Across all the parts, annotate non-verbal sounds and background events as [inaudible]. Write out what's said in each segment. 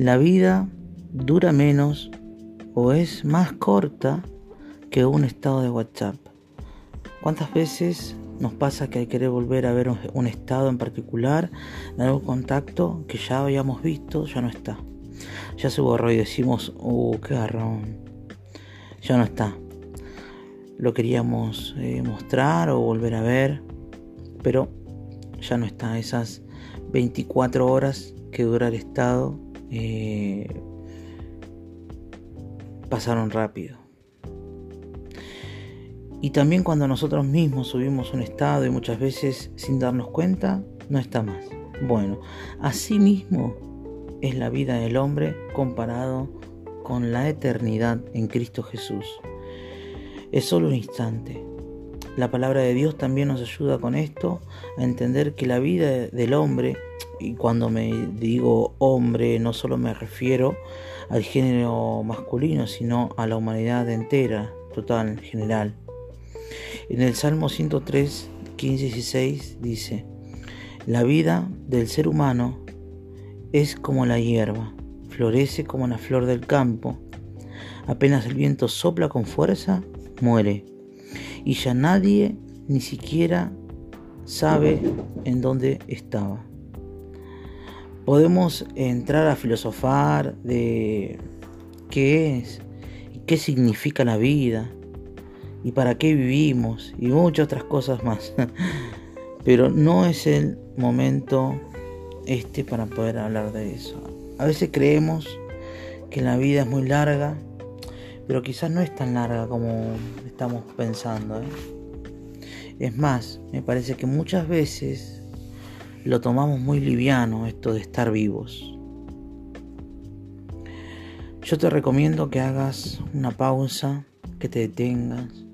la vida dura menos o es más corta que un estado de WhatsApp. ¿Cuántas veces nos pasa que hay querer volver a ver un estado en particular, de algún contacto que ya habíamos visto, ya no está? Ya se borró y decimos, uh, qué garrón, ya no está. Lo queríamos eh, mostrar o volver a ver, pero ya no está. Esas 24 horas que dura el estado eh, pasaron rápido. Y también cuando nosotros mismos subimos un estado y muchas veces sin darnos cuenta, no está más. Bueno, así mismo es la vida del hombre comparado con la eternidad en Cristo Jesús. Es solo un instante. La palabra de Dios también nos ayuda con esto a entender que la vida del hombre, y cuando me digo hombre no solo me refiero al género masculino, sino a la humanidad entera, total, general. En el Salmo 103, 15 y 16 dice, la vida del ser humano es como la hierba, florece como la flor del campo. Apenas el viento sopla con fuerza, muere. Y ya nadie ni siquiera sabe en dónde estaba. Podemos entrar a filosofar de qué es qué significa la vida, y para qué vivimos y muchas otras cosas más. [laughs] Pero no es el momento este para poder hablar de eso. A veces creemos que la vida es muy larga, pero quizás no es tan larga como estamos pensando. ¿eh? Es más, me parece que muchas veces lo tomamos muy liviano esto de estar vivos. Yo te recomiendo que hagas una pausa, que te detengas,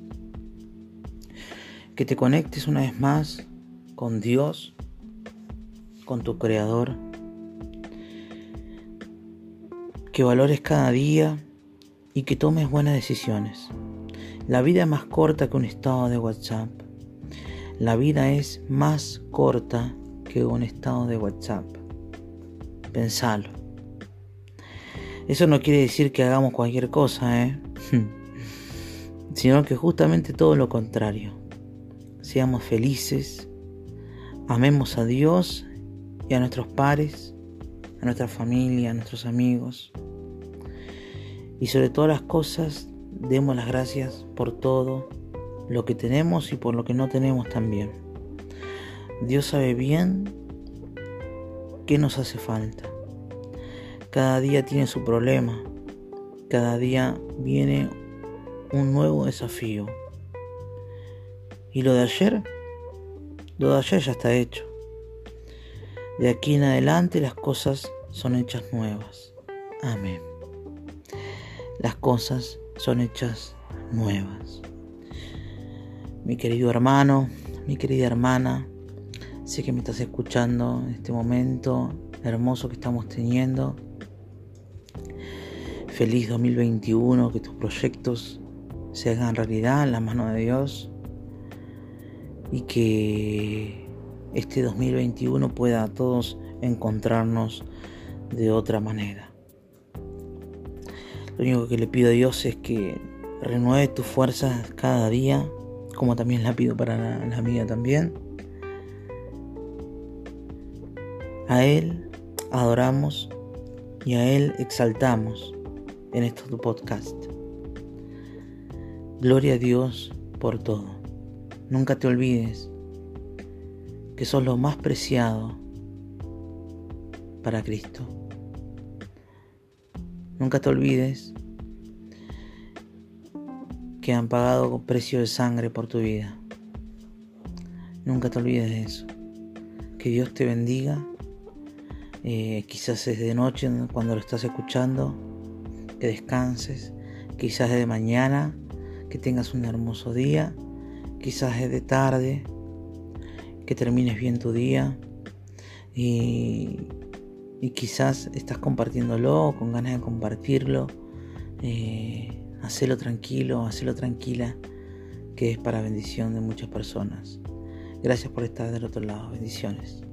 que te conectes una vez más con Dios, con tu Creador, que valores cada día y que tomes buenas decisiones. La vida es más corta que un estado de WhatsApp. La vida es más corta un estado de WhatsApp. Pensalo. Eso no quiere decir que hagamos cualquier cosa, ¿eh? [laughs] sino que justamente todo lo contrario seamos felices, amemos a Dios y a nuestros pares, a nuestra familia, a nuestros amigos. Y sobre todas las cosas, demos las gracias por todo lo que tenemos y por lo que no tenemos también. Dios sabe bien qué nos hace falta. Cada día tiene su problema. Cada día viene un nuevo desafío. Y lo de ayer, lo de ayer ya está hecho. De aquí en adelante las cosas son hechas nuevas. Amén. Las cosas son hechas nuevas. Mi querido hermano, mi querida hermana, sé que me estás escuchando en este momento hermoso que estamos teniendo. Feliz 2021, que tus proyectos se hagan realidad en la mano de Dios y que este 2021 pueda a todos encontrarnos de otra manera. Lo único que le pido a Dios es que renueve tus fuerzas cada día, como también la pido para la, la mía también. A Él adoramos y a Él exaltamos en este podcast. Gloria a Dios por todo. Nunca te olvides que sos lo más preciado para Cristo. Nunca te olvides que han pagado con precio de sangre por tu vida. Nunca te olvides de eso. Que Dios te bendiga. Eh, quizás es de noche cuando lo estás escuchando. Que descanses. Quizás es de mañana. Que tengas un hermoso día quizás es de tarde, que termines bien tu día y, quizás estás compartiéndolo con ganas de compartirlo. Eh, hacelo tranquilo, hacelo tranquila, que es para bendición de muchas personas. Gracias por estar del otro lado. Bendiciones.